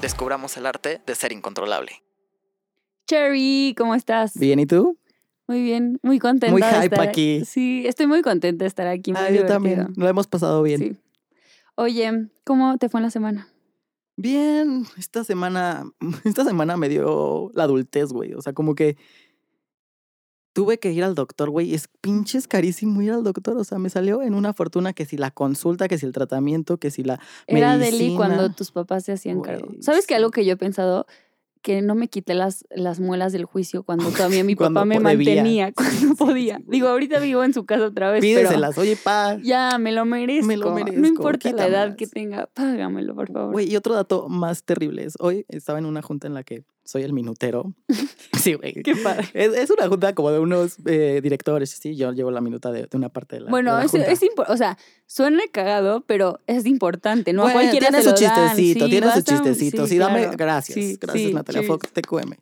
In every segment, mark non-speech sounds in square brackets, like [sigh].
Descubramos el arte de ser incontrolable. Cherry, ¿cómo estás? Bien, ¿y tú? Muy bien, muy contenta. Muy de hype estar- aquí. Sí, estoy muy contenta de estar aquí. muy Ah, yo también. Lo hemos pasado bien. Sí. Oye, ¿cómo te fue en la semana? Bien, esta semana, [laughs] esta semana me dio la adultez, güey. O sea, como que tuve que ir al doctor, güey. Es pinches carísimo ir al doctor. O sea, me salió en una fortuna que si la consulta, que si el tratamiento, que si la Era Deli medicina. cuando tus papás se hacían cargo. ¿Sabes que algo que yo he pensado? Que no me quité las, las muelas del juicio cuando [laughs] todavía mi papá me mantenía, [laughs] cuando podía. Digo, ahorita vivo en su casa otra vez, pero Pídeselas, oye, pa. ya me lo merezco. Me lo No merezco, importa la edad que tenga, págamelo, por favor. Güey, y otro dato más terrible es, hoy estaba en una junta en la que soy el minutero. [laughs] sí, güey. Qué padre. [laughs] Es, es una junta como de unos eh, directores, sí, yo llevo la minuta de, de una parte de la Bueno, de la es, junta. es impo- o sea, suena cagado, pero es importante, ¿no? A Bueno, cualquiera tiene se su lo chistecito, sí, tiene su chistecito. Sí, dame, claro. gracias. Sí, gracias, sí, Natalia. Fox, TQM.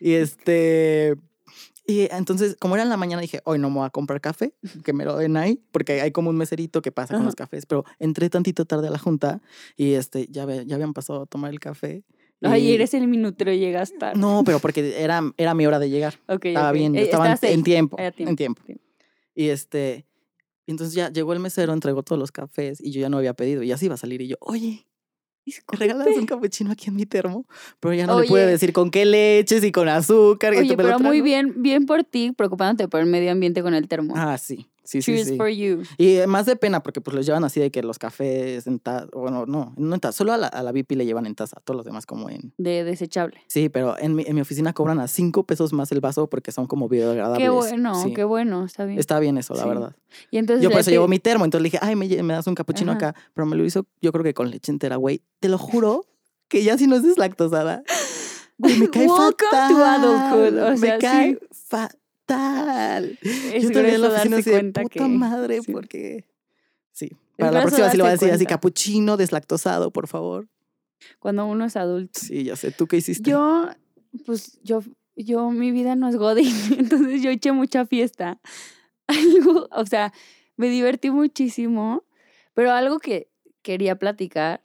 Y este. Y entonces, como era en la mañana, dije, hoy no me voy a comprar café, que me lo den ahí, porque hay como un meserito que pasa con Ajá. los cafés. Pero entré tantito tarde a la junta y este, ya, ve- ya habían pasado a tomar el café. Ay, eres el minutero y llegas tarde. No, pero porque era, era mi hora de llegar. [laughs] Ok, Estaba ok. bien, Eh, estaba en, tiempo, en tiempo. Y este, entonces ya llegó el mesero, entregó todos los cafés y yo ya no había pedido. Y así iba a salir y yo, oye, ¿me regalas un capuchino aquí en mi termo? Pero ya no le pude decir con qué leches y con azúcar. Oye, lo pero muy bien, bien por ti, preocupándote por el medio ambiente con el termo. Ah, sí, sí, sí, Cheers sí. for you. Y eh, más de pena porque pues los llevan así de que los cafés en taza, bueno, no, no en taza, solo a la, a la VIP le llevan en taza, a todos los demás como en... De desechable. Sí, pero en mi, en mi oficina cobran a cinco pesos más el vaso porque son como biodegradables. Qué bueno, Sí. qué bueno, está bien. Está bien eso, la Sí. verdad. Y entonces Yo por eso llevo mi termo, entonces le dije, ay, me, me das un capuchino acá, pero me lo hizo yo creo que con leche entera, güey. Te lo juro que ya si no es deslactosada, güey, me [laughs] cae fatal. o sea, me cae sí. fatal. Es yo todavía en la oficina así de puta que- madre, sí. porque... Sí, para la próxima sí lo voy a decir así, cuenta. capuchino deslactosado, por favor. Cuando uno es adulto. Sí, ya sé, ¿tú qué hiciste? Yo, pues yo, yo, mi vida no es godín, [laughs] entonces yo eché mucha fiesta. [laughs] Algo, o sea, me divertí muchísimo, pero algo que quería platicar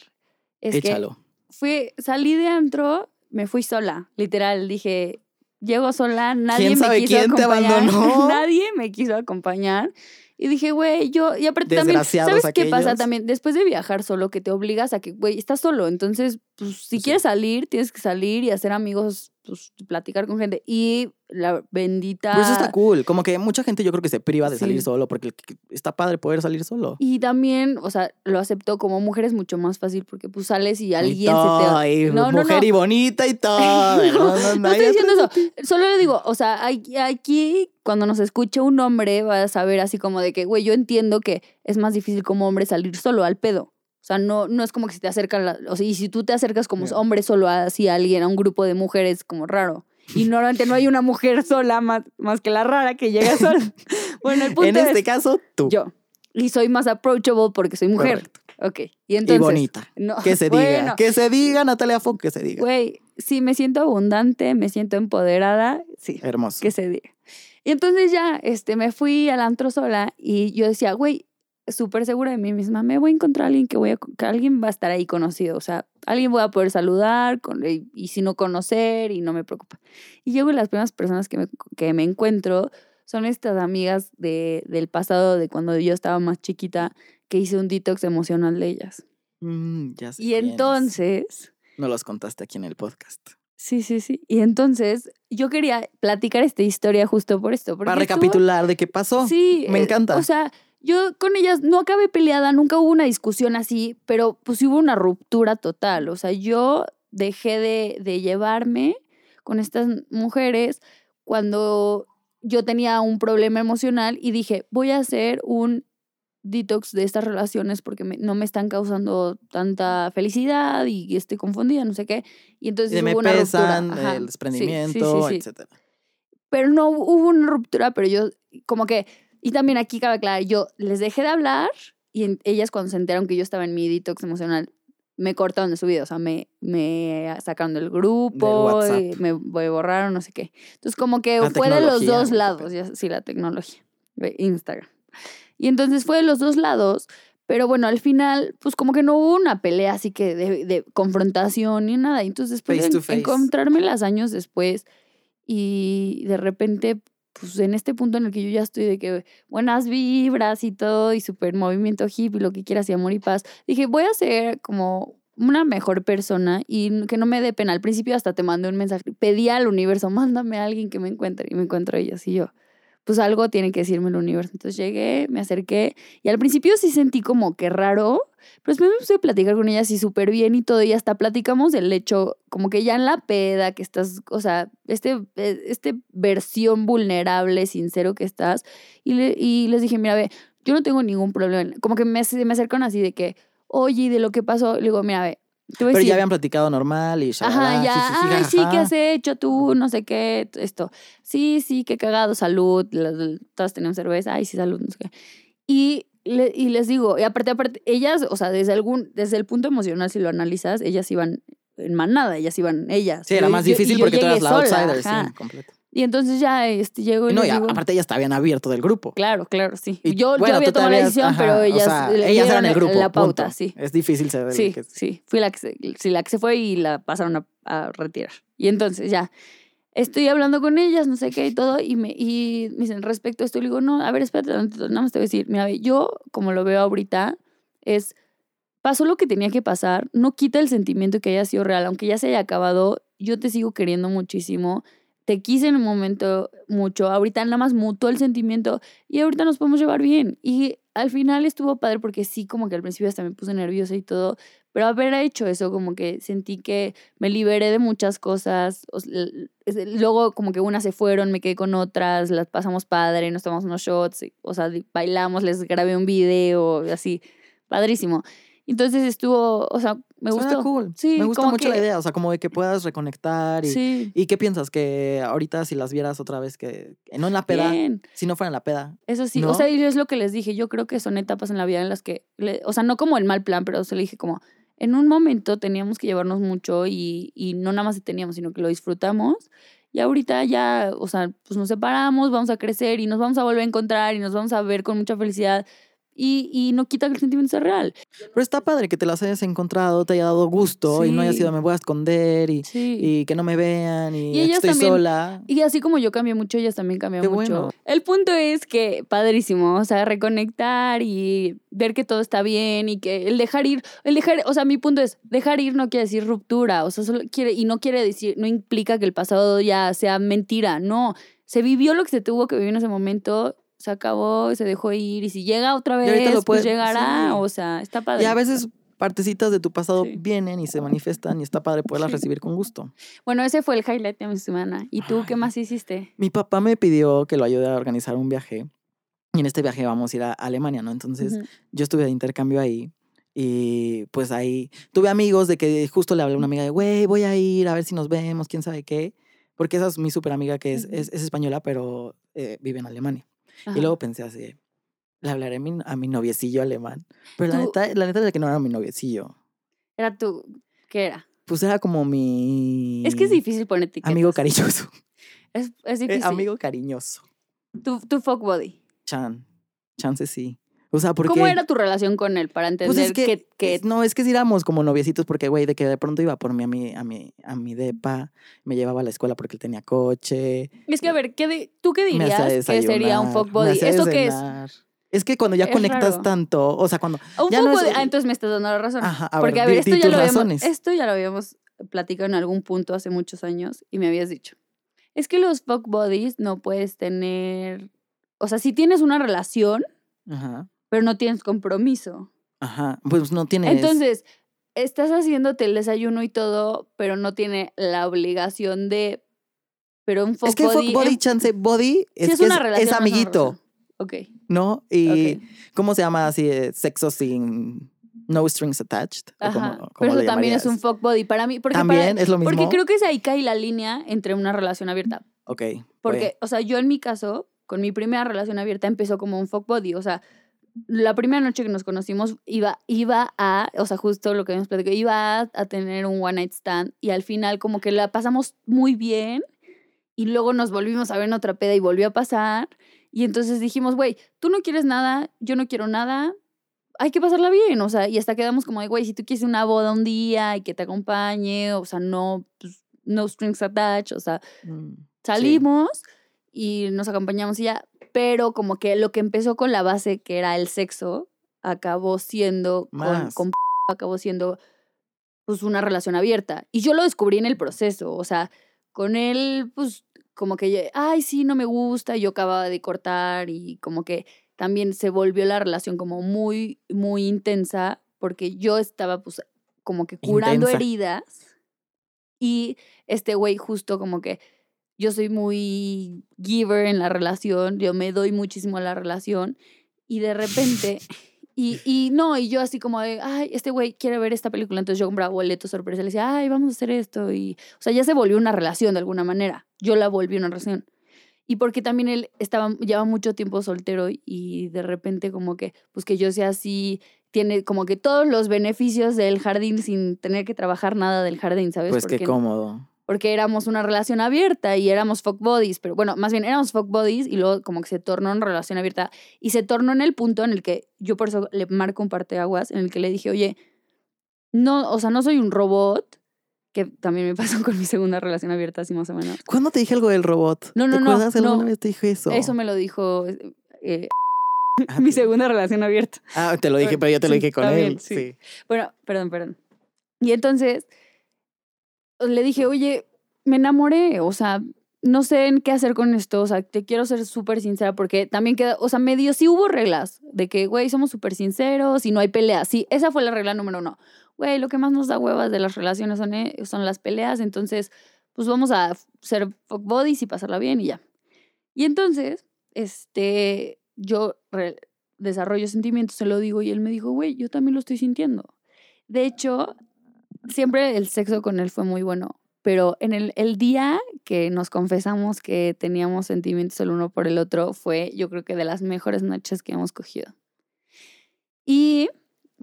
es Échalo. que fui, salí de antro, me fui sola, literal, dije, llego sola, nadie ¿Quién me quiso quién te acompañar, abandonó? [laughs] nadie me quiso acompañar. Y dije, güey, yo, y aparte también, ¿sabes qué pasa también? Después de viajar solo, que te obligas a que, güey, estás solo, entonces, pues, si Pues sí. quieres salir, tienes que salir y hacer amigos, pues, platicar con gente. Y la bendita... Pues eso está cool. Como que mucha gente yo creo que se priva de salir solo porque está padre poder salir solo. Y también, o sea, lo acepto como mujer es mucho más fácil porque pues sales y Y alguien todo, se te... y No, mujer no. y bonita y todo. [laughs] No, no, estoy diciendo eso. Solo le digo, o sea, aquí- aquí cuando nos escuche un hombre va a saber así como de que, güey, yo entiendo que es más difícil como hombre salir solo al pedo. O sea, no, no es como que si te acercan, la- o sea, y si tú te acercas como Ya. hombre solo así a alguien, a un grupo de mujeres, como raro. Y normalmente no hay una mujer sola más, más que la rara que llega [laughs] sola. bueno, el punto En este es caso, tú. yo. Y soy más approachable porque soy mujer. Correcto. Ok. Y entonces... y bonita. No, Que se diga. bueno, Que se diga, Natalia Fock, que se diga. Güey, sí, me siento abundante, me siento empoderada, sí, Hermoso. que se diga. Y entonces ya, este, me fui al antro sola y yo decía, güey, súper segura de mí misma, me voy a encontrar a alguien que voy a, que alguien va a estar ahí conocido, o sea, alguien voy a poder saludar con, y, y si no conocer y no me preocupa. Y llego y las primeras personas que me, que me encuentro son estas amigas de, del pasado, de cuando yo estaba más chiquita, que hice un detox emocional de ellas. Mm, ya sé Y entonces... No los contaste aquí en el podcast. Sí, sí, sí. Y entonces yo quería platicar esta historia justo por esto. Para estuvo- recapitular de qué pasó. Sí. Me eh, encanta. O sea, yo con ellas no acabé peleada, nunca hubo una discusión así, pero pues hubo una ruptura total. O sea, yo dejé de, de llevarme con estas mujeres cuando yo tenía un problema emocional y dije, voy a hacer un detox de estas relaciones porque me- no me están causando tanta felicidad y estoy confundida, no sé qué. Y entonces Y me hubo una pesan, ruptura. Ajá. el desprendimiento, sí, sí, sí. etcétera. Pero no hubo una ruptura, pero yo como que, y también aquí cabe aclarar, yo les dejé de hablar y en- ellas cuando se enteraron que yo estaba en mi detox emocional, me cortaron de su vida, o sea, me, me sacaron del grupo, WhatsApp. y me, me borraron, no sé qué. Entonces como que La fue de los dos lados, ya- sí, la tecnología, de Instagram. Y entonces fue de los dos lados, pero bueno, al final, pues como que no hubo una pelea así que de, de confrontación ni nada. Y Entonces después to en- face. encontrármelas años después y de repente, pues en este punto en el que yo ya estoy de que buenas vibras y todo y súper movimiento hippie, lo que quieras y amor y paz, dije, voy a ser como una mejor persona y que no me dé pena. Al principio hasta te mandé un mensaje, pedí al universo, mándame a alguien que me encuentre y me encuentro ellas y yo. Pues algo tiene que decirme el universo. Entonces llegué, me acerqué y al principio sí sentí como que raro, pero después me puse a platicar con ellas y súper bien y todo y hasta platicamos del hecho, como que ya en la peda que estás, o sea, este, eh, este versión vulnerable, sincero que estás y, le- y les dije, mira, ve, yo no tengo ningún problema. Como que me, me acercan así de que, oye, de lo que pasó, le digo, mira, ve, Pero decir. ya habían platicado normal y Ajá, shalala, ya, jijiji, ay, sí, ¿qué has hecho tú? No sé qué, esto. Sí, sí, qué cagado, salud. Todas tenemos cerveza, ay, sí, salud, no sé qué. Y, le- y les digo, y aparte, aparte, ellas, o sea, desde algún, desde el punto emocional, si lo analizas, ellas iban en manada, ellas iban, ellas. Sí, era Yo- más difícil yo porque tú eras la sola, outsider, ajá. sí, completo. Y entonces ya este, llego y No, les y digo, aparte ellas te habían abierto del grupo. claro, claro, sí. Y, yo, yo bueno, había tú te tomado la decisión, ajá, pero o ellas, sea, le ellas eran el grupo. La pauta, punto. sí. Es difícil el Sí, que- sí, fui la que se, sí, la que se fue y la pasaron a, a retirar. Y entonces ya, estoy hablando con ellas, no sé qué y todo, y me, y me dicen respecto a esto, y digo, no, a ver, espérate, nada más te voy a decir, mira, yo como lo veo ahorita, es, pasó lo que tenía que pasar, no quita el sentimiento que haya sido real, aunque ya se haya acabado, yo te sigo queriendo muchísimo. Te quise en un momento mucho, ahorita nada más mutó el sentimiento y ahorita nos podemos llevar bien. Y al final estuvo padre porque sí, como que al principio hasta me puse nerviosa y todo, pero haber hecho eso, como que sentí que me liberé de muchas cosas. luego, como que unas se fueron, me quedé con otras, las pasamos padre, nos tomamos unos shots, o sea, bailamos, les grabé un video, así, padrísimo. Entonces estuvo, o sea, me Suena gustó. cool. Sí, Me gusta como mucho la idea, o sea, como de que puedas reconectar y, Sí, ¿Y qué piensas? Que ahorita si las vieras otra vez, que no en la peda, bien. si no fuera en la peda, Eso sí, ¿No? o sea, y es lo que les dije, yo creo que son etapas en la vida en las que, le- o sea, no como el mal plan, pero se le dije como, en un momento teníamos que llevarnos mucho y, y no nada más teníamos, sino que lo disfrutamos. Y ahorita ya, o sea, pues nos separamos, vamos a crecer y nos vamos a volver a encontrar y nos vamos a ver con mucha felicidad. Y, y no quita que el sentimiento sea real. pero está padre que te las hayas encontrado, te haya dado gusto y no haya sido me voy a esconder y, Sí. y que no me vean y, Y ellas estoy también- sola. Y así como yo cambié mucho, ellas también cambian Qué mucho. bueno. El punto es que, padrísimo, o sea, reconectar y ver que todo está bien y que el dejar ir, el dejar, o sea, mi punto es, dejar ir no quiere decir ruptura, o sea, solo quiere, y no quiere decir, no implica que el pasado ya sea mentira, no. Se vivió lo que se tuvo que vivir en ese momento, se acabó, se dejó ir, y si llega otra vez, lo pues puede- llegará, sí. o sea, está padre. Y a veces partecitas de tu pasado Sí. vienen y se manifiestan y está padre poderlas Sí. recibir con gusto. Bueno, ese fue el highlight de mi semana. ¿Y tú qué Ay. más hiciste? Mi papá me pidió que lo ayude a organizar un viaje y en este viaje vamos a ir a Alemania, ¿no? Entonces Ujú. yo estuve de intercambio ahí y pues ahí tuve amigos de que justo le hablé a una amiga de, güey, voy a ir a ver si nos vemos, quién sabe qué. Porque esa es mi súper amiga que es, Ujú. es, es española, pero eh, vive en Alemania. Ajá. Y luego pensé así, le hablaré a mi, a mi noviecillo alemán. Pero la neta, la neta era que no era mi noviecillo. Era tú, ¿qué era? Pues era como mi... Es que es difícil poner etiquetas. Amigo cariñoso. Es, es [laughs] Eh, difícil. amigo cariñoso. Tu, tu fuck body. Chan. Chance sí. O sea, porque... ¿Cómo era tu relación con él para entender Pues es que, que, que- es- no, es que sí éramos como noviecitos porque, güey, de que de pronto iba por mí a mi, a mi, a mi depa, me llevaba a la escuela porque él tenía coche. Es que, a ver, ¿qué ¿tú qué dirías que sería un desayunar, fuck me body? hacía ¿Esto qué es? Es que cuando ya Es conectas raro. tanto, o sea, cuando... Un ya fuck no es- body. Ah, entonces me estás dando la razón. Ajá, a Porque, ver, a ver, di- esto, di ya lo habíamos, esto ya lo habíamos platicado en algún punto hace muchos años y me habías dicho. Es que los fuck bodies no puedes tener. O sea, si tienes una relación, Ajá, pero no tienes compromiso. ajá, pues no tienes... Entonces, estás haciéndote el desayuno y todo, pero no tiene la obligación de. Pero un fuck es que body. fuck body, em- chance, body es, es que una es- relación, es amiguito. Ok. ¿no? Y. ¿cómo se llama así? eh, Sexo sin no strings attached. ¿O Ajá. cómo Pero eso también es un fuck body. Para mí, porque, para- También es lo mismo. porque creo que es ahí cae la línea entre una relación abierta. Ok. Porque, o sea, yo en mi caso, con mi primera relación abierta, empezó como un fuck body. O sea, la primera noche que nos conocimos iba, iba a, o sea, justo lo que hemos platicado, iba a, a tener un one night stand y al final como que la pasamos muy bien y luego nos volvimos a ver en otra peda y volvió a pasar. Y entonces dijimos, güey, tú no quieres nada, yo no quiero nada, hay que pasarla bien, o sea, y hasta quedamos como de, güey, si tú quieres una boda un día y que te acompañe, o sea, no, pues, no strings attached, o sea, Mm, salimos y nos acompañamos y ya, pero como que lo que empezó con la base que era el sexo, acabó siendo con, Más. con acabó siendo pues una relación abierta. Y yo lo descubrí en el proceso, o sea, con él pues como que, ay, sí, no me gusta, yo acababa de cortar y como que también se volvió la relación como muy, muy intensa porque yo estaba pues como que curando Intensa. heridas y este güey justo como que yo soy muy giver en la relación, yo me doy muchísimo a la relación y de repente, [laughs] y, y no, y yo así como de, ay, este güey quiere ver esta película, entonces yo compraba boletos sorpresa, le decía, ay, vamos a hacer esto, y, o sea, ya se volvió una relación de alguna manera, yo la volví una relación. Y porque también él estaba, lleva mucho tiempo soltero y de repente como que, pues que yo sea así, tiene como que todos los beneficios del jardín sin tener que trabajar nada del jardín, ¿sabes? Pues qué cómodo. Porque éramos una relación abierta y éramos fuck bodies, pero bueno, más bien éramos fuck bodies y luego como que se tornó en relación abierta y se tornó en el punto en el que yo por eso le marco un parteaguas en el que le dije, oye, no, o sea, no soy un robot, que también me pasó [laughs] con mi segunda relación abierta, así más o menos. ¿Cuándo te dije algo del robot? No, no, ¿Te no? ¿Alguna no. vez te dije eso? Eso me lo dijo eh, Ah, [laughs] mi te- segunda relación abierta. Ah, te lo dije, pero yo te lo Sí, dije con también, él. sí. Sí. Bueno, perdón, perdón. Y entonces le dije, oye, me enamoré, o sea, no sé en qué hacer con esto, o sea, te quiero ser súper sincera porque también queda, o sea, medio sí hubo reglas de que, güey, somos súper sinceros y no hay peleas. Sí, esa fue la regla número uno. Güey, lo que más nos da huevas de las relaciones son, eh, son las peleas, entonces, pues vamos a ser buddies y pasarla bien y ya. Y entonces, este, yo desarrollo sentimientos, se lo digo y él me dijo, güey, yo también lo estoy sintiendo. De hecho, siempre el sexo con él fue muy bueno, pero en el, el día que nos confesamos que teníamos sentimientos el uno por el otro fue, yo creo que de las mejores noches que hemos cogido. Y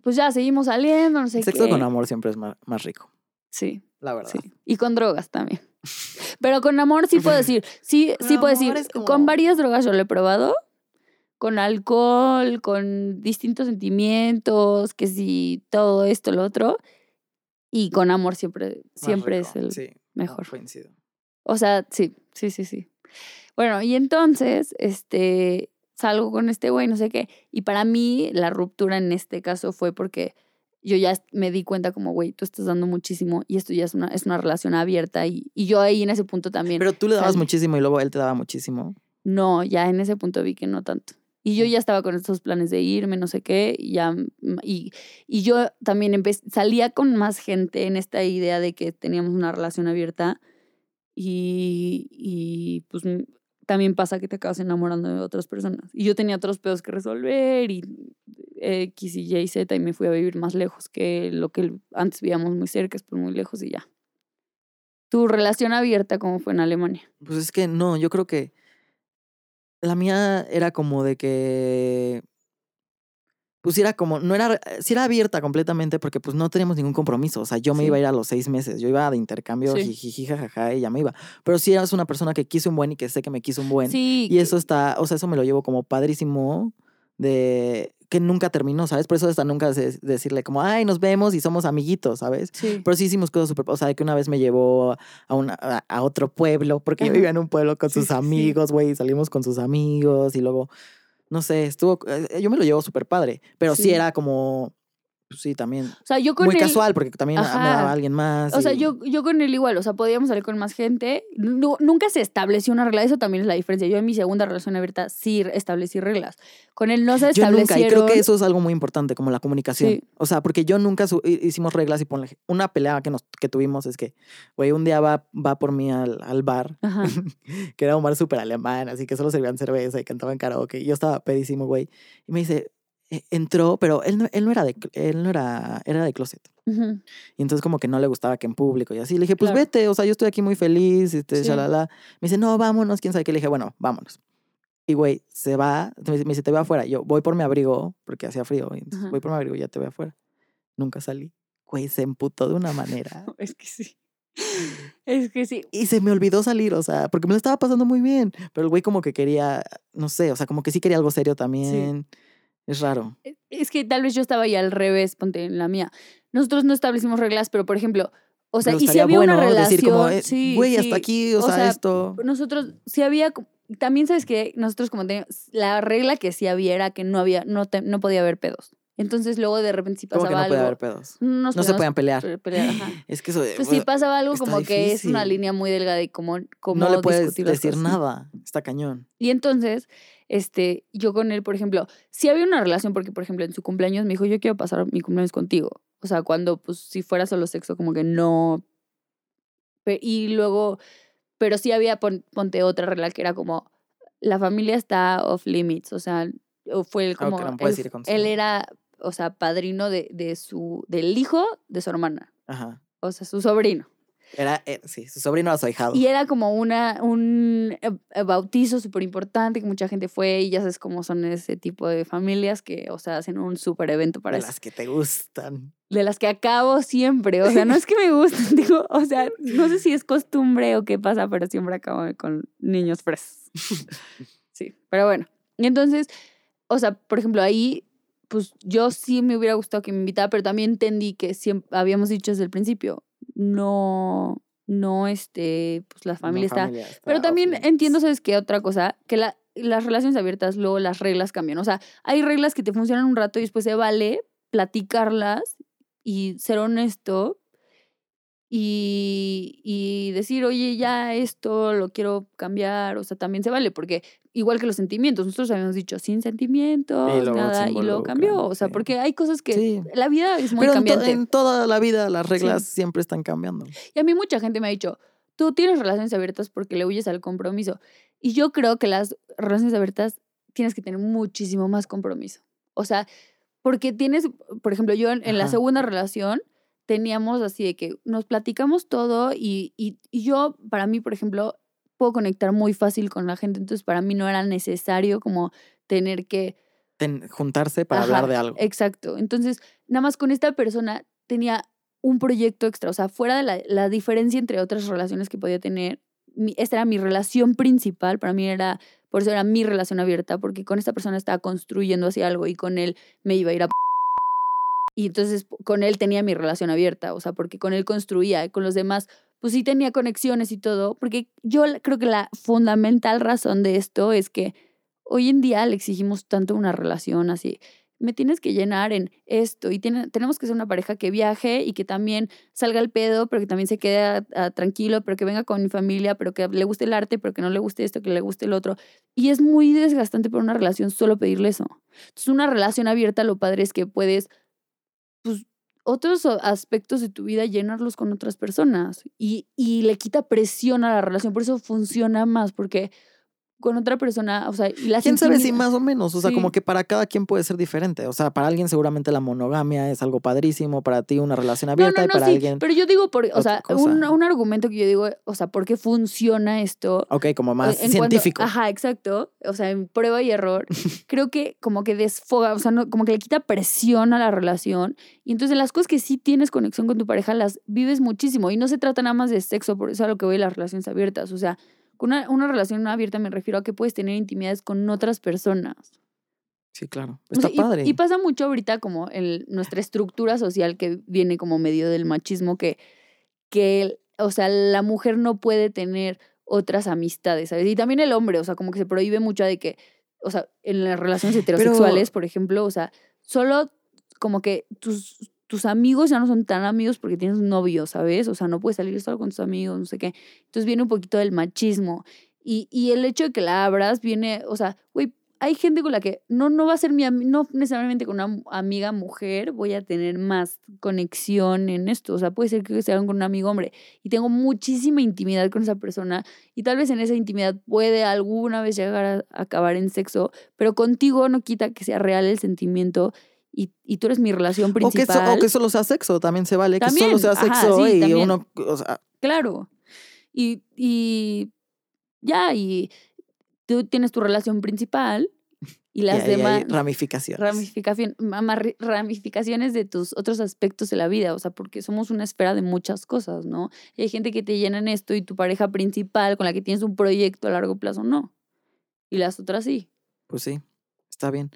pues ya seguimos saliendo, no sé El sexo qué. con amor siempre es más, más rico, Sí, la verdad. sí. Y con drogas también. [laughs] Pero con amor sí puedo decir, sí, Con sí puedo decir, como- con varias drogas yo lo he probado, con alcohol, con distintos sentimientos, que si todo esto, lo otro, y con amor siempre, siempre es el sí, mejor. coincido. O sea, sí, sí, sí, sí. Bueno, y entonces, este, salgo con este güey, no sé qué, y para mí la ruptura en este caso fue porque yo ya me di cuenta como, güey, tú estás dando muchísimo y esto ya es una, es una relación abierta y, y yo ahí en ese punto también, Pero tú le dabas muchísimo y luego él te daba muchísimo. no, ya en ese punto vi que no tanto. Y yo ya estaba con estos planes de irme, no sé qué, y ya, mm, y, y yo también empecé, salía con más gente en esta idea de que teníamos una relación abierta y, y pues mm, también pasa que te acabas enamorando de otras personas. Y yo tenía otros pedos que resolver y X y Y y Z y me fui a vivir más lejos que lo que antes vivíamos muy cerca, es por muy lejos y ya. Tu relación abierta, ¿cómo fue en Alemania? Pues es que no, yo creo que la mía era como de que pues era como, no era, sí era abierta completamente porque pues no teníamos ningún compromiso. O sea, yo me Sí. iba a ir a los seis meses, yo iba de intercambio, Sí. jijiji, jajaja, y ya me iba. Pero sí eras una persona que quiso un buen y que sé que me quiso un buen. Sí. Y eso está, o sea, eso me lo llevo como padrísimo de que nunca terminó, ¿sabes? Por eso hasta nunca de- decirle como, ay, nos vemos y somos amiguitos, ¿sabes? Sí. Pero sí hicimos cosas súper, o sea, que una vez me llevó a, una, a, a otro pueblo, porque yo vivía en un pueblo con Sí, sus sí, amigos, güey, salimos con sus amigos y luego, no sé, estuvo, eh, yo me lo llevo súper padre, pero sí. Era como, sí, también. O sea, yo con Muy él. casual, porque también me Ajá. daba alguien más. O sea, y- yo, yo con él igual, o sea, podíamos salir con más gente. Nu- nunca se estableció una regla, eso también es la diferencia. Yo en mi segunda relación abierta sí establecí reglas. Con él no se Yo establecieron. nunca, y creo que eso es algo muy importante, como la comunicación. Sí. O sea, porque yo nunca hicimos reglas y ponle, una pelea que, nos, que tuvimos es que, güey, un día va, va por mí al, al bar, [laughs] que era un bar súper alemán, así que solo servían cerveza y cantaban karaoke. Y yo estaba pedísimo, güey. Y me dice, "Eh, entró, pero él no, él no era de, él no era, era de closet. Ujú. Y entonces como que no le gustaba que en público y así. Le dije, pues Claro. vete, o sea, yo estoy aquí muy feliz, este, Sí. Me dice, no, vámonos, quién sabe qué. Le dije, bueno, vámonos. Y güey, se va, me dice- te veo afuera. Yo voy por mi abrigo, porque hacía frío. Entonces voy por mi abrigo y ya te veo afuera. Nunca salí. Güey, se emputó de una manera. [laughs] Es que sí. Es que sí. Y se me olvidó salir, o sea, porque me lo estaba pasando muy bien. Pero el güey como que quería, no sé, o sea, como que sí quería algo serio también. Es raro. E- Es que tal vez yo estaba ahí al revés, ponte en la mía. Nosotros no establecimos reglas, pero por ejemplo, o sea, y si había una relación, decir como, eh, sí, güey, sí. hasta aquí, o, O sea, sea, esto. nosotros sí había también sabes que nosotros como teníamos la regla que sí había era que no había no te- no podía haber pedos. Entonces luego de repente si Como pasaba que no algo puede haber pedos. No se puedan pelear. pe- pelear, ajá. [gasps] Es que eso Entonces, si pasaba algo como que es una línea muy delgada y como, como no le puedes decir nada. Está cañón. Y entonces, este, yo con él, por ejemplo, sí había una relación porque, por ejemplo, en su cumpleaños me dijo, yo quiero pasar mi cumpleaños contigo. O sea, cuando, pues, si fuera solo sexo, como que no. Y luego, pero sí había, pon- ponte otra regla que era como, la familia está off limits. O sea, o fue ok, como, no puedes él, ir con su- él era, o sea, padrino de, de su, del hijo de su hermana. Ajá. O sea, su sobrino. Era, eh, sí, su sobrino ahijado. Y era como una, un eh, eh, bautizo súper importante que mucha gente fue y ya sabes cómo son ese tipo de familias que, o sea, hacen un súper evento para de eso. las que te gustan. De las que acabo siempre, o sea, no [laughs] es que me gusten, [laughs] digo, o sea, no sé si es costumbre o qué pasa, pero siempre acabo con niños frescos. [laughs] Sí, pero bueno. Y entonces, o sea, por ejemplo, ahí, pues yo sí me hubiera gustado que me invitara, pero también entendí que siempre, habíamos dicho desde el principio, no, no, este, pues la familia está pero también entiendo, ¿sabes qué? Otra cosa, que la, las relaciones abiertas, luego las reglas cambian. O sea, hay reglas que te funcionan un rato y después se vale platicarlas y ser honesto y, y decir, oye, ya esto lo quiero cambiar. O sea, también se vale, porque igual que los sentimientos, nosotros habíamos dicho sin sentimientos, Y nada, y luego cambió. O sea, sí. porque hay cosas que Sí. la vida es muy Pero en, to- cambiante. en toda la vida las reglas siempre están cambiando. Y a mí mucha gente me ha dicho, tú tienes relaciones abiertas porque le huyes al compromiso. Y yo creo que las relaciones abiertas tienes que tener muchísimo más compromiso. O sea, porque tienes, por ejemplo, yo en, en la segunda relación teníamos así de que nos platicamos todo y, y, y yo, para mí, por ejemplo, puedo conectar muy fácil con la gente, entonces para mí no era necesario como tener que Ten- juntarse para Ajá, hablar de algo. Exacto. Entonces, nada más con esta persona tenía un proyecto extra. O sea, fuera de la, la diferencia entre otras relaciones que podía tener, mi- esta era mi relación principal. Para mí era, por eso era mi relación abierta, porque con esta persona estaba construyendo hacia algo y con él me iba a ir a. Y entonces con él tenía mi relación abierta. O sea, porque con él construía con los demás. Pues sí tenía conexiones y todo, porque yo creo que la fundamental razón de esto es que hoy en día le exigimos tanto una relación así. Me tienes que llenar en esto y tiene- tenemos que ser una pareja que viaje y que también salga al pedo, pero que también se quede tranquilo, pero que venga con mi familia, pero que le guste el arte, pero que no le guste esto, que le guste el otro. Y es muy desgastante para una relación solo pedirle eso. Entonces, una relación abierta, lo padre es que puedes, pues, otros aspectos de tu vida llenarlos con otras personas y, y le quita presión a la relación. Por eso funciona más, porque con otra persona, o sea, y la ¿Quién sabe si más o menos? O sea, Sí. como que para cada quien puede ser diferente. O sea, para alguien seguramente la monogamia es algo padrísimo, para ti una relación No, abierta no, y para sí, alguien... pero yo digo, por, o sea, un, un argumento que yo digo, o sea, ¿por qué funciona esto? Ok, como más en cuanto- científico. ajá, exacto. O sea, en prueba y error. [laughs] creo que como que desfoga, o sea, no, como que le quita presión a la relación. Y entonces las cosas que sí tienes conexión con tu pareja las vives muchísimo. Y no se trata nada más de sexo, por eso es a lo que voy las relaciones abiertas. O sea, con una, una relación abierta me refiero a que puedes tener intimidades con otras personas. Sí, claro. O Está sea, padre. Y, pasa mucho ahorita como en nuestra estructura social que viene como medio del machismo, que, que o sea, la mujer no puede tener otras amistades, ¿sabes? Y también el hombre, o sea, como que se prohíbe mucho de que, o sea, en las relaciones heterosexuales, por ejemplo, o sea, solo como que tus, tus amigos ya no son tan amigos porque tienes un novio, ¿sabes? O sea, no puedes salir solo con tus amigos, no sé qué. Entonces viene un poquito del machismo. Y, y el hecho de que la abras viene, o sea, güey, hay gente con la que no, no va a ser mi no necesariamente con una amiga mujer voy a tener más conexión en esto. O sea, puede ser que sea con un amigo hombre y tengo muchísima intimidad con esa persona y tal vez en esa intimidad puede alguna vez llegar a acabar en sexo, pero contigo no quita que sea real el sentimiento y, y tú eres mi relación O que, principal. so- o que solo sea sexo, también se vale. También, que solo sea ajá, sexo sí, y también. uno, o sea, Claro. Y, y ya, y tú tienes tu relación principal y las demás ramificaciones. ramificación, ramificaciones de tus otros aspectos de la vida, o sea, porque somos una esfera de muchas cosas, ¿no? Y hay gente que te llena en esto y tu pareja principal con la que tienes un proyecto a largo plazo no. Y las otras sí. Pues sí, está bien.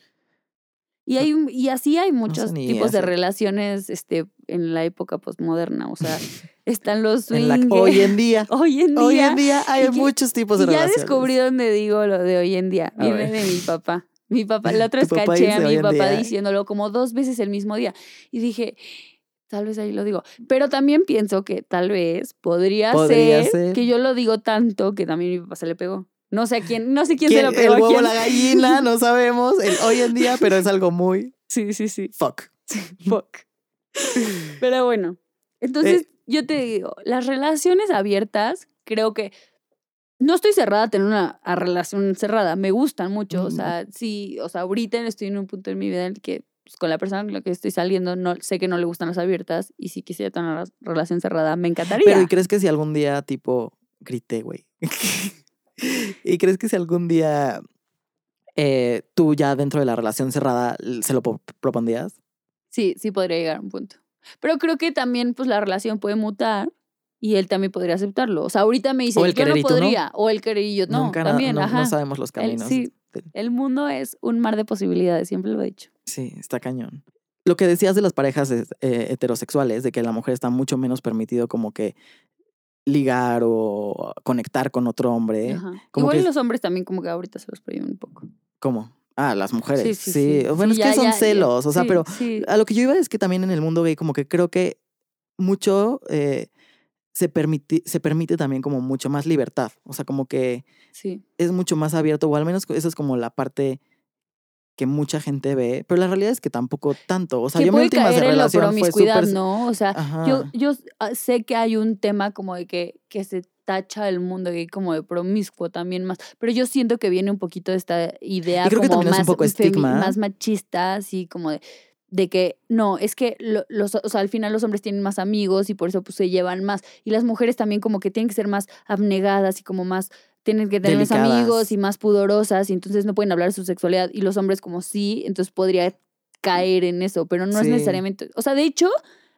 Y hay y así hay muchos tipos de relaciones este en la época postmoderna, o sea, [laughs] están los En la- swingers. hoy en [laughs] día, hoy en día hoy en día hay que- muchos tipos de ya relaciones. descubrí dónde digo lo de hoy en día. Viene de mi papá. Mi papá, la [laughs] otra vez caché a mi papá día. diciéndolo como dos veces el mismo día. Y dije, tal vez ahí lo digo. Pero también pienso que tal vez podría, Podría ser, ser. que yo lo digo tanto que también mi papá se le pegó. No sé quién, no sé quién, ¿Quién- se lo pegó el huevo, quién. la gallina, no [laughs] sabemos. El hoy en día, pero es algo muy Sí, sí, sí. fuck. Fuck. Pero bueno, entonces Eh. yo te digo, las relaciones abiertas, creo que no estoy cerrada a tener una a relación cerrada, me gustan mucho, o sea, sí, o sea, ahorita estoy en un punto en mi vida en el que pues, con la persona con la que estoy saliendo, no sé que no le gustan las abiertas y si quisiera tener una relación cerrada, me encantaría. Pero ¿y crees que si algún día, tipo, grité, güey? [laughs] ¿Y crees que si algún día eh, tú ya dentro de la relación cerrada se lo po- propondrías? Sí, sí podría llegar a un punto. Pero creo que también pues la relación puede mutar y él también podría aceptarlo. O sea, ahorita me dice, el yo no podría, o el querer y yo no, Nunca también, no, ajá. no sabemos los El- caminos. sí. de- El mundo es un mar de posibilidades, siempre lo he dicho. Sí, está cañón. Lo que decías de las parejas eh, heterosexuales, de que la mujer está mucho menos permitido como que ligar o conectar con otro hombre. Ajá. como Igual que- los hombres también como que ahorita se los prohíben un poco. ¿Cómo? Ah, las mujeres. Sí, Sí, sí, sí. Bueno, Sí, es que ya, son ya, ya. celos, o sea, pero a lo que yo iba es que también en el mundo gay como que creo que mucho eh, se, permite, se permite también como mucho más libertad, o sea, como que es mucho más abierto, o al menos esa es como la parte que mucha gente ve, pero la realidad es que tampoco tanto, o sea, yo mi última la relación fue promiscuidad, súper... ¿no? O sea, yo, Ajá. yo ah, sé que hay un tema como de que, que se tacha el mundo gay como de promiscuo también más, pero yo siento que viene un poquito de esta idea Y creo que como es más, un poco femi- estigma. más machista, así como de, de que no, es que lo- los, o sea, al final los hombres tienen más amigos y por eso pues se llevan más, y las mujeres también como que tienen que ser más abnegadas y como más tienen que tener más Delicadas. amigos y más pudorosas y entonces no pueden hablar de su sexualidad y los hombres como sí, entonces podría caer en eso, pero no es Sí. necesariamente, o sea, de hecho,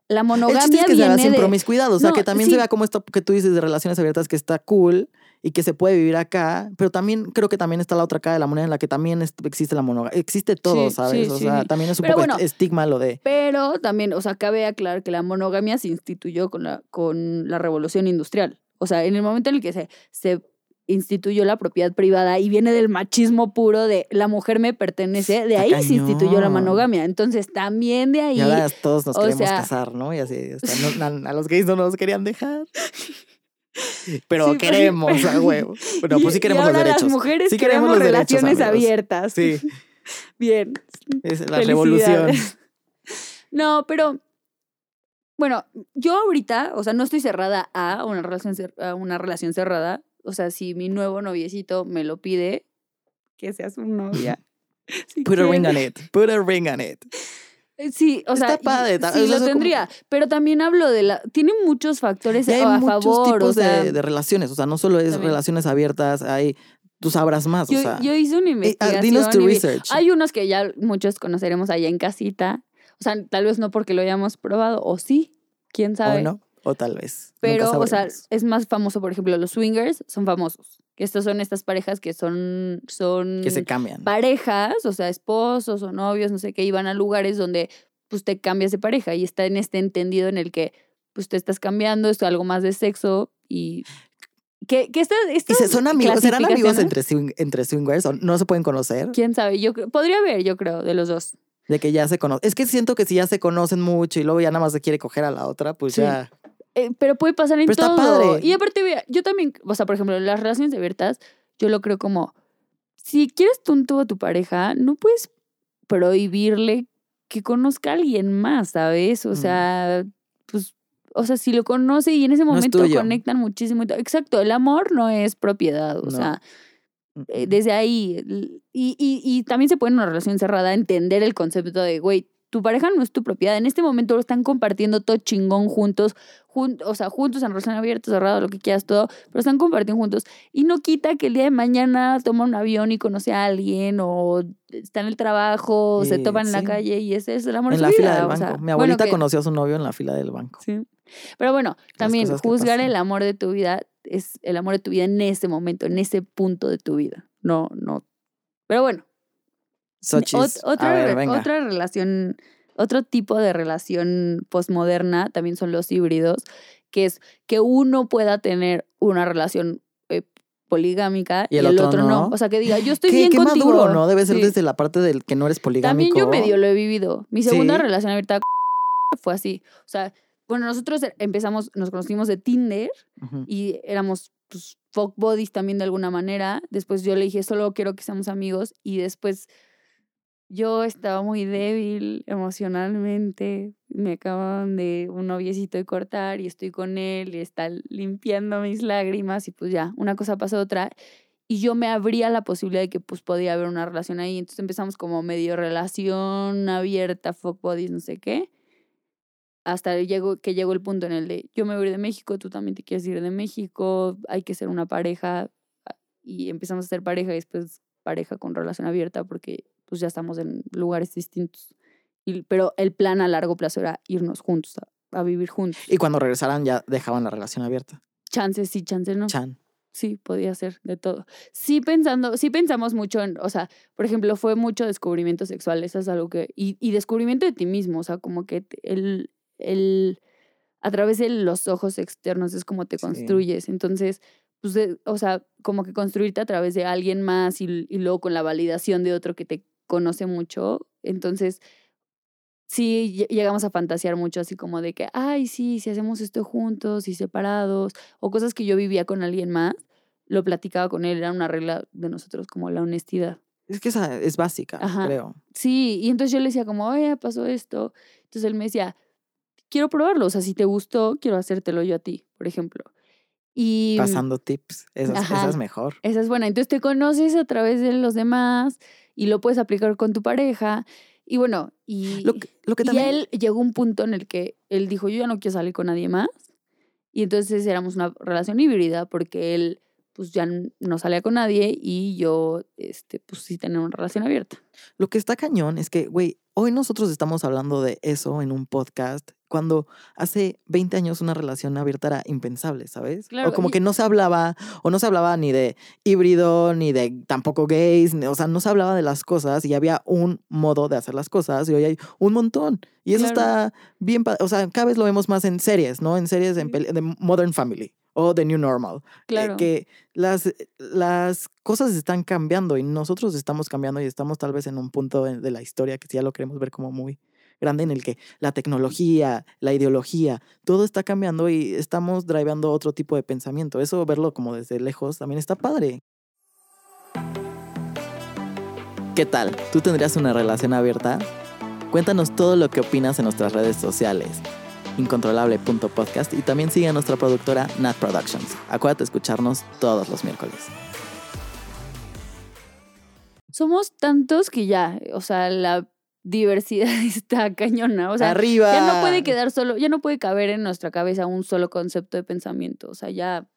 la El monogamia chiste es que se viene sin de promiscuidad, o sea, No, que también sí. se vea como esto que tú dices de relaciones abiertas que está cool y que se puede vivir acá, pero también creo que también está la otra cara de la moneda en la que también es- existe la monogamia, existe todo, Sí, ¿sabes? sí, o sea, también es un Pero poco bueno, estigma lo de... Pero también, o sea, cabe aclarar que la monogamia se instituyó con la, con la revolución industrial. O sea, en el momento en el que se, se instituyó la propiedad privada y viene del machismo puro de la mujer me pertenece, de ahí se instituyó la monogamia. Entonces, también de ahí... Y ahora todos nos queremos sea- casar, ¿no? Y así, no- a, a los gays no nos querían dejar. [laughs] Pero Sí, pero- queremos [laughs] a huevo. Bueno, y- pues sí y queremos los derechos. las mujeres Sí queremos queremos los derechos, relaciones abiertas. Sí, [laughs] Bien. es la revolución. No, pero bueno, yo ahorita, o sea, no estoy cerrada a una relación a una relación cerrada. O sea, si mi nuevo noviecito me lo pide, que sea su novia. [laughs] [laughs] Si Put a ring on it. Put a ring on it. Eh, Sí, o sea, Está padre, sí lo como- tendría, pero también hablo de la tiene muchos factores hay a muchos favor, tipos o sea, de, de relaciones. O sea, no solo es También. relaciones abiertas, hay. Tú sabrás más. yo, o sea, yo hice una eh, ah, investigación. dinos tu research. Hay unos que ya muchos conoceremos allá en casita. O sea, tal vez no porque lo hayamos probado, o sí, quién sabe. o no, o tal vez. Pero, o sea, es más famoso, por ejemplo, los swingers son famosos. Que estas son estas parejas que son, son que se cambian. parejas, o sea, esposos o novios, no sé qué, y van a lugares donde pues te cambias de pareja y está en este entendido en el que pues te estás cambiando, es algo más de sexo y que, que esta, ¿Y estas se- son amigos? ¿Serán amigos entre, swing- entre swingers o no se pueden conocer? ¿Quién sabe? Yo podría haber, yo creo, de los dos. De que ya se conocen. Es que siento que si ya se conocen mucho y luego ya nada más se quiere coger a la otra, pues Sí. ya. Eh, pero puede pasar en Pero está todo. padre. Y aparte, yo también, o sea, por ejemplo, las relaciones abiertas, yo lo creo como, si quieres tú a tu pareja, no puedes prohibirle que conozca a alguien más, ¿sabes? O Mm. sea, pues, o sea, si lo conoce y en ese momento conectan muchísimo. Exacto, el amor no es propiedad, o No. sea, eh, desde ahí. Y, y, y también se puede en una relación cerrada entender el concepto de, güey, tu pareja no es tu propiedad. En este momento lo están compartiendo todo chingón juntos, jun- o sea, juntos en relación abierta, cerrada, lo que quieras, todo, pero están compartiendo juntos. Y no quita que el día de mañana toma un avión y conoce a alguien, o está en el trabajo, o se topan en la calle y ese es el amor En la su fila vida, del o banco. sea, Mi bueno, abuelita que- conoció a su novio en la fila del banco. Sí. Pero bueno, también juzgar el amor de tu vida es el amor de tu vida en ese momento, en ese punto de tu vida. No, no. Pero bueno. Ot- otra, ver, re- otra relación, otro tipo de relación postmoderna también son los híbridos, que es que uno pueda tener una relación eh, poligámica y el, otro, no. O sea, que diga, yo [laughs] estoy qué, bien qué contigo. maduro, ¿no? Debe ser Sí. desde la parte del que no eres poligámico. También yo medio lo he vivido. Mi segunda Sí. relación abierta [laughs] fue así. O sea, bueno, nosotros empezamos, nos conocimos de Tinder Ujú. y éramos pues, fuck buddies también de alguna manera. Después yo le dije, solo quiero que seamos amigos. Y después yo estaba muy débil emocionalmente. Me acaban de un noviecito de cortar y estoy con él y está limpiando mis lágrimas y pues ya, una cosa pasó otra. Y yo me abría la posibilidad de que pues podía haber una relación ahí. Entonces empezamos como medio relación abierta, fuck buddies, no sé qué. Hasta llegó, que llegó el punto en el de yo me voy a ir de México, tú también te quieres ir de México, hay que ser una pareja. Y empezamos a ser pareja y después pareja con relación abierta porque pues ya estamos en lugares distintos. Y, pero el plan a largo plazo era irnos juntos, a, a vivir juntos. Y cuando regresaran ya dejaban la relación abierta. Chances sí, chances no. Chan. Sí, podía ser de todo. Sí pensando, sí pensamos mucho en, o sea, por ejemplo, fue mucho descubrimiento sexual, eso es algo que, y, y descubrimiento de ti mismo, o sea, como que el, el, a través de los ojos externos es como te Sí. construyes, entonces, pues, o sea, como que construirte a través de alguien más y, y luego con la validación de otro que te conoce mucho, entonces, sí lle- llegamos a fantasear mucho así como de que, ay, sí, si hacemos esto juntos y separados, o cosas que yo vivía con alguien más, lo platicaba con él, era una regla de nosotros como la honestidad. Es que esa es básica, Ajá. creo. Sí, y entonces yo le decía como, oye, pasó esto. Entonces él me decía, quiero probarlo, o sea, si te gustó, quiero hacértelo yo a ti, por ejemplo. Y Pasando tips. Esa, es mejor. esa es buena. Entonces te conoces a través de los demás y lo puedes aplicar con tu pareja. Y bueno, y, Lo que, lo que y él llegó a un punto en el que él dijo, yo ya no quiero salir con nadie más. Y entonces éramos una relación híbrida porque él pues ya no salía con nadie y yo este pues sí tenía una relación abierta. Lo que está cañón es que, güey, hoy nosotros estamos hablando de eso en un podcast cuando hace 20 años una relación abierta era impensable, ¿sabes? Claro, o como y- que no se hablaba, o no se hablaba ni de híbrido, ni de tampoco gays, ni- o sea, no se hablaba de las cosas y había un modo de hacer las cosas y hoy hay un montón. Y eso Claro. está bien, o sea, cada vez lo vemos más en series, ¿no? En series en de Modern Family o The New Normal. eh, Claro. que las, las cosas están cambiando y nosotros estamos cambiando y estamos tal vez en un punto de de la historia que ya lo queremos ver como muy grande en el que la tecnología, la ideología, todo está cambiando y estamos driveando otro tipo de pensamiento. Eso verlo como desde lejos también está padre. ¿Qué tal? ¿Tú tendrías una relación abierta? Cuéntanos todo lo que opinas en nuestras redes sociales incontrolable.podcast y también sigue a nuestra productora Nat Productions. Acuérdate de escucharnos todos los miércoles. Somos tantos que ya, o sea, la diversidad [laughs] está cañona, o sea, Arriba. ya no puede quedar solo, ya no puede caber en nuestra cabeza un solo concepto de pensamiento, o sea, ya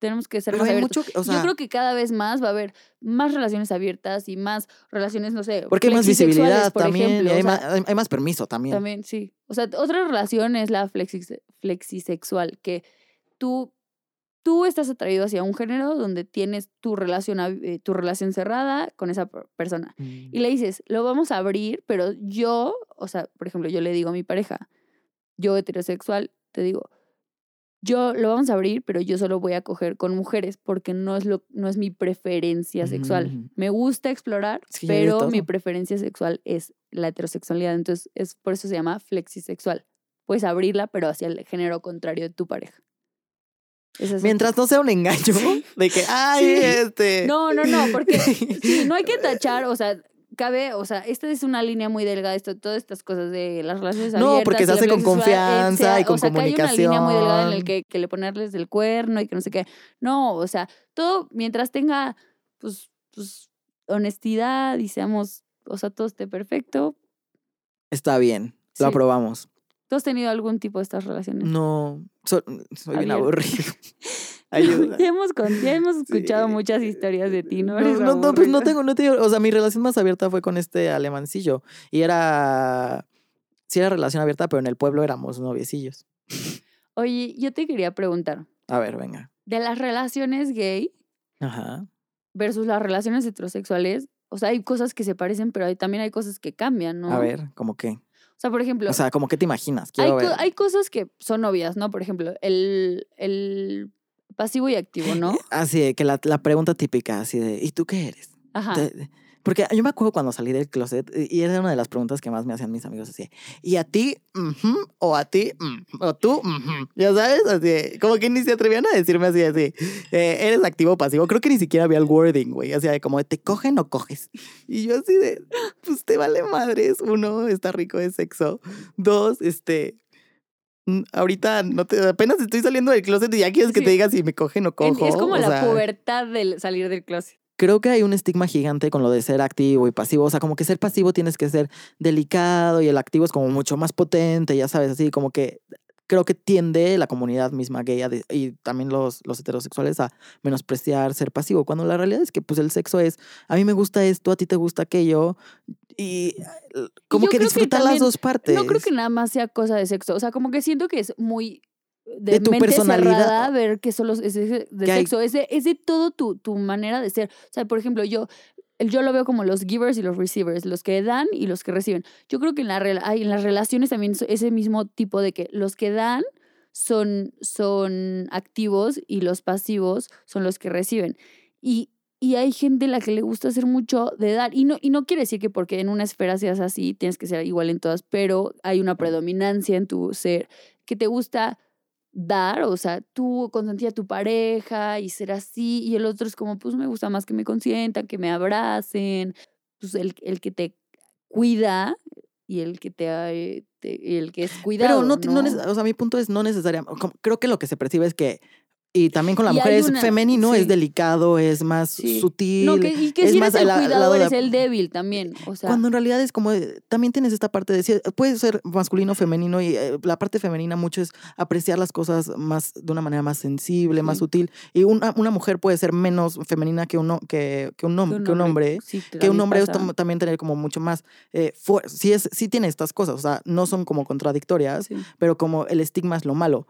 tenemos que ser Pero más hay abiertos. mucho, o sea, Yo creo que cada vez más va a haber más relaciones abiertas y más relaciones, no sé, porque hay más visibilidad por también ejemplo, hay, o sea, más, hay- más permiso también. También, sí. O sea, otra relación es la flexis- flexisexual, que tú, tú estás atraído hacia un género donde tienes tu relación, eh, tu relación cerrada con esa per- persona. Mm. Y le dices, lo vamos a abrir, pero yo, o sea, por ejemplo, yo le digo a mi pareja, yo heterosexual, te digo, yo lo vamos a abrir, pero yo solo voy a coger con mujeres porque no es, lo, no es mi preferencia sexual. Mm. Me gusta explorar, pero mi preferencia sexual es la heterosexualidad. Entonces, es, por eso se llama flexisexual. Puedes abrirla, pero hacia el género contrario de tu pareja. Mientras no sea un engaño de que, ay, Sí. este. No, no, no, porque [laughs] sí, no hay que tachar, o sea, cabe, o sea, esta es una línea muy delgada, esto, todas estas cosas de las relaciones No, abiertas. porque se la hace con confianza y con o sea, que hay una línea muy delgada en comunicación. que, que le ponerles el cuerno y que no sé qué. No, o sea, todo mientras tenga, pues, pues, honestidad y seamos, o sea, todo esté perfecto. Está bien, Sí. lo aprobamos. ¿Tú has tenido algún tipo de estas relaciones? No, so- soy bien aburrido. [laughs] Ayuda. ya hemos, con- ya hemos escuchado Sí. muchas historias de ti, ¿no? No, no, no, pues no tengo, no tengo, o sea, mi relación más abierta fue con este alemancillo y era, sí era relación abierta, pero en el pueblo éramos noviecillos. Oye, yo te quería preguntar, A ver, venga. de las relaciones gay, Ajá. versus las relaciones heterosexuales, o sea, hay cosas que se parecen, pero hay, también hay cosas que cambian, ¿no? A ver, como que, O sea, por ejemplo, o sea, como que te imaginas, hay, co- ver. hay cosas que son obvias, ¿no? Por ejemplo, el, el pasivo y activo, ¿no? [laughs] Así que la, la pregunta típica, así de, ¿y tú qué eres? Ajá. Te- Porque yo me acuerdo cuando salí del closet y y era una de las preguntas que más me hacían mis amigos así, ¿y a ti? ¿O a ti? Mm, ¿O tú? Ujú". Ya sabes, así, como que ni se atrevían a decirme así, así, eh, ¿eres activo o pasivo? Creo que ni siquiera había el wording, güey, sea, de como, ¿te cogen o coges? Y yo así de, pues te vale madres, uno, está rico de sexo, dos, este... Ahorita no te, apenas estoy saliendo del closet y ya quieres que Sí. te diga si me cogen o cojo. es como o la sea, pubertad del salir del closet. Creo que hay un estigma gigante con lo de ser activo y pasivo. O sea, como que ser pasivo tienes que ser delicado y el activo es como mucho más potente, ya sabes, así como que creo que tiende la comunidad misma gay a de- y también los, los heterosexuales a menospreciar ser pasivo, cuando la realidad es que pues el sexo es, a mí me gusta esto, a ti te gusta aquello y como yo que disfrutar las dos partes. No creo que nada más sea cosa de sexo. O sea, como que siento que es muy de, De tu mente personalidad. cerrada ver que solo es de, de sexo. Es de, es de todo tu, tu manera de ser. O sea, por ejemplo, yo, yo lo veo como los givers y los receivers, los que dan y los que reciben. Yo creo que en, la, en las relaciones también es ese mismo tipo de que los que dan son, son activos y los pasivos son los que reciben. Y, y hay gente a la que le gusta hacer mucho de dar. Y no, y no quiere decir que porque en una esfera seas así, tienes que ser igual en todas, pero hay una predominancia en tu ser que te gusta dar, o sea, tú consentir a tu pareja y ser así, y el otro es como, pues me gusta más que me consientan, que me abracen, pues el, el que te cuida y el que te, eh, te- el que es cuidado. Pero no, no ¿no? o sea, mi punto es no necesariamente, creo que lo que se percibe es que, y también con la mujer es una- femenino, sí. es delicado, es más Sí. sutil. No, que, y que es si más eres el cuidador, la- el débil también. O sea, Cuando en realidad es como, eh, también tienes esta parte de, sí, puede ser masculino, femenino, y eh, la parte femenina mucho es apreciar las cosas más, de una manera más sensible, más sutil. Y una, una mujer puede ser menos femenina que un, ho- que, que un, hom- que un hombre. Que un hombre es también tener como mucho más, eh, fuer- sí, es, sí tiene estas cosas, o sea, no son como contradictorias, pero como el estigma es lo malo.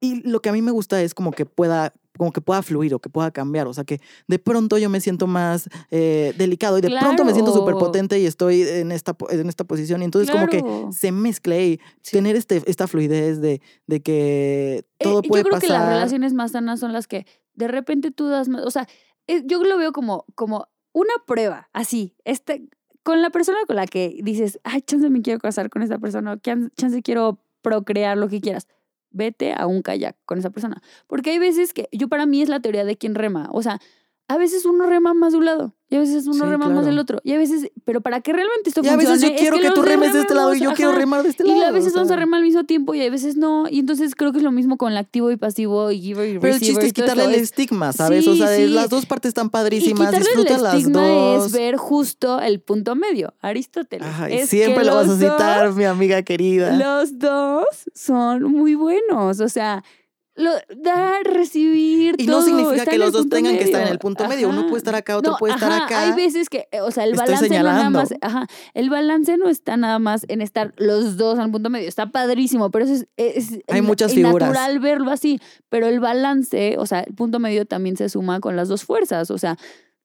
Y lo que a mí me gusta es como que pueda como que pueda fluir o que pueda cambiar, o sea que de pronto yo me siento más eh, delicado y de pronto me siento súper Claro. potente y estoy en esta, en esta posición y entonces como que Claro. se mezcle y Sí. tener este, esta fluidez de, de que todo Eh, puede yo creo que las pasar. relaciones más sanas son las que de repente tú das más, o sea, eh, yo lo veo como, como una prueba, así, este, con la persona con la que dices, ay, chance me quiero casar con esta persona, chance quiero procrear lo que quieras. Vete a un kayak con esa persona. Porque hay veces que, yo para mí es la teoría de quién rema. O sea, a veces uno rema más de un lado y a veces uno Sí, rema más del otro. Y a veces, pero para que realmente esto y a veces yo funcione, es quiero que, tú remes de este lado y yo quiero ajá. remar de este Y lado. a veces o vamos a remar al mismo tiempo y a veces no. Y entonces creo que es lo mismo con el activo y pasivo y giver y Pero el receiver chiste es y quitarle esto. el Es- estigma, ¿sabes? o sea, sí. las dos partes están y padrísimas, quitarle disfruta el las estigma dos. es ver justo el punto medio, Aristóteles. Ay, Es siempre lo vas a citar, dos- mi amiga querida. Los dos son muy buenos, o sea, lo, dar, recibir, Y no significa que los dos tengan que estar en el punto medio. Uno puede estar acá, otro No, puede estar ajá, acá. Hay veces que, eh, o sea, el balance no nada más, ajá, el balance no está nada más en estar los dos al punto medio, está padrísimo, pero eso es, es Hay muchas figuras. natural verlo así, pero el balance, o sea, el punto medio también se suma con las dos fuerzas, o sea,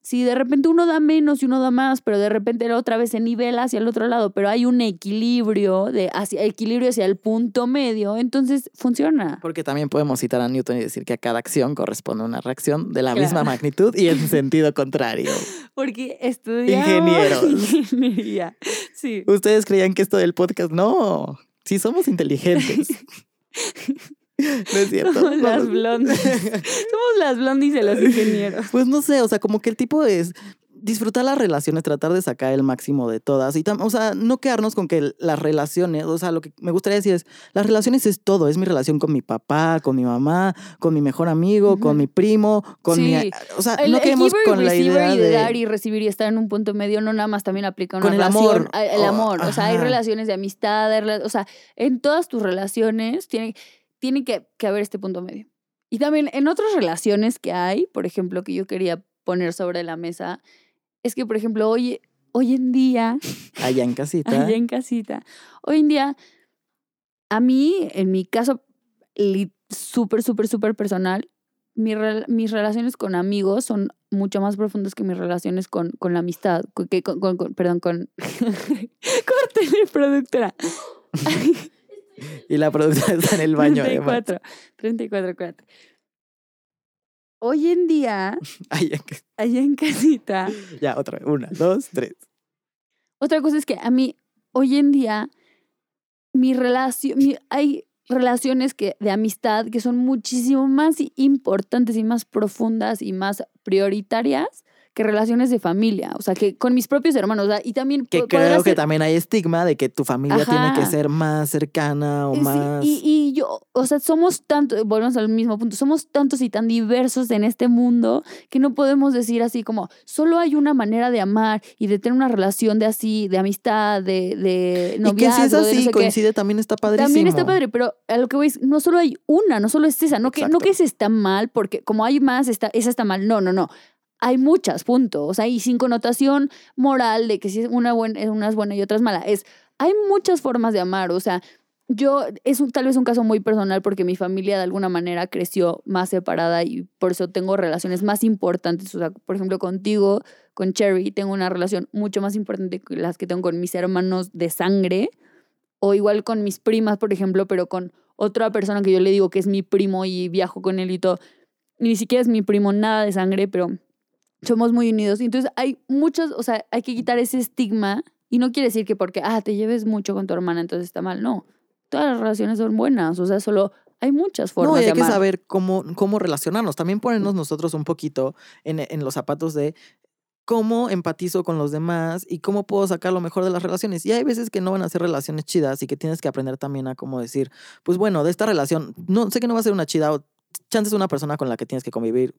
si de repente uno da menos y uno da más, pero de repente la otra vez se nivela hacia el otro lado, pero hay un equilibrio, de hacia, equilibrio hacia el punto medio, entonces funciona. Porque también podemos citar a Newton y decir que a cada acción corresponde una reacción de la Claro. misma magnitud y en [laughs] sentido contrario. Porque estudiamos Ingenieros. ingeniería. Sí. Ustedes creían que esto del podcast, no, sí somos inteligentes. [laughs] [laughs] No es cierto. Somos las No. blondies. [laughs] Somos las blondies de los ingenieros. Pues no sé, o sea, como que el tipo es disfrutar las relaciones, tratar de sacar el máximo de todas y tam- o sea, no quedarnos con que las relaciones, o sea, lo que me gustaría decir es, las relaciones es todo, es mi relación con mi papá, con mi mamá, con mi mejor amigo, con Ujú. mi primo, con mi, Sí. o sea, El, no el y con la idea y de, de dar y recibir y estar en un punto medio no nada más también aplica una Con el amor. El Oh, amor. O sea, hay relaciones de amistad, o sea, en todas tus relaciones tiene, tiene que, que haber este punto medio. Y también en otras relaciones que hay, por ejemplo, que yo quería poner sobre la mesa, es que, por ejemplo, hoy, hoy en día, [laughs] allá en casita. allá en casita, hoy en día, a mí, en mi caso, súper, súper, súper personal, mi mis relaciones con amigos son mucho más profundas que mis relaciones con, con la amistad, con- que, con, con- con- perdón, con... [laughs] Córtele, productora. [laughs] [laughs] Y la productora está en el baño. además. 34, 34, 4. Hoy en día, [laughs] Allá en allá en casita, [laughs] Ya, otra vez. Una, dos, tres. Otra cosa es que a mí, hoy en día, mi relación, mi- hay relaciones que, de amistad que son muchísimo más importantes y más profundas y más prioritarias que relaciones de familia. O sea, que con mis propios hermanos. o sea, y también Que creo que ser- también hay estigma de que tu familia tiene que Ajá. ser más cercana o Sí, más... y, y yo, o sea, somos tantos, volvemos al mismo punto, somos tantos y tan diversos en este mundo que no podemos decir así como, solo hay una manera de amar y de tener una relación de así, de amistad, de, de y que noviazgo, si es de no así, sé qué. coincide, también está padrísimo. También está padre, pero a lo que voy es, no solo hay una, no solo es esa, no que, no Exacto. que esa está mal, porque como hay más, está, esa está mal, no, no, no. Hay muchas, punto. O sea, y sin connotación moral de que si una, buena, una es buena y otra es mala. Es, hay muchas formas de amar. O sea, yo, es tal vez un caso muy personal porque mi familia de alguna manera creció más separada y por eso tengo relaciones más importantes. O sea, por ejemplo, contigo, con Cherry, tengo una relación mucho más importante que las que tengo con mis hermanos de sangre o igual con mis primas, por ejemplo, pero con otra persona que yo le digo que es mi primo y viajo con él y todo. Ni siquiera es mi primo, nada de sangre, pero somos muy unidos. Entonces hay muchos, o sea, hay que quitar ese estigma y no quiere decir que porque, ah, te lleves mucho con tu hermana, entonces está mal. No, todas las relaciones son buenas, o sea, solo hay muchas formas No, y hay de que saber cómo, cómo relacionarnos. También ponernos nosotros un poquito en, en los zapatos de cómo empatizo con los demás y cómo puedo sacar lo mejor de las relaciones. Y hay veces que no van a ser relaciones chidas y que tienes que aprender también a cómo decir, pues bueno, de esta relación, no sé que no va a ser una chida o chances una persona con la que tienes que convivir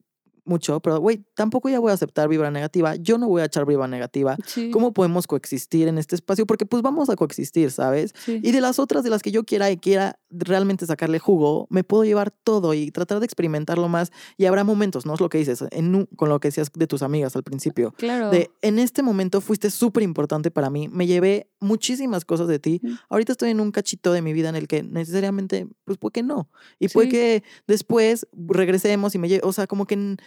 mucho, pero güey, tampoco ya voy a aceptar vibra negativa, yo no voy a echar vibra negativa. Sí, ¿Cómo podemos coexistir en este espacio? Porque pues vamos a coexistir, ¿sabes? sí. Y de las otras de las que yo quiera y quiera realmente sacarle jugo, me puedo llevar todo y tratar de experimentarlo más. Y habrá momentos, ¿no? Es lo que dices, en un- con lo que decías de tus amigas al principio. Claro. De en este momento fuiste súper importante para mí, me llevé muchísimas cosas de ti. Ahorita estoy en un cachito de mi vida en el que necesariamente, pues puede que no. Y puede que después regresemos y me lleve, o sea, como que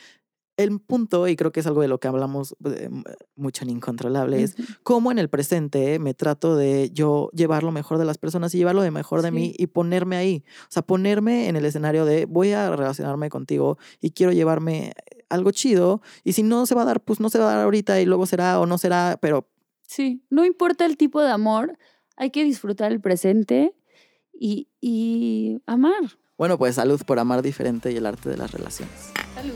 el punto, y creo que es algo de lo que hablamos eh, mucho en Incontrolable, es cómo en el presente me trato de yo llevar lo mejor de las personas y llevar lo de mejor de mí y ponerme ahí. O sea, ponerme en el escenario de voy a relacionarme contigo y quiero llevarme algo chido. Y si no se va a dar, pues no se va a dar ahorita y luego será o no será, pero Sí, no importa el tipo de amor, hay que disfrutar el presente y, y amar. bueno, pues salud por amar diferente y el arte de las relaciones. Salud.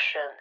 Nat Productions.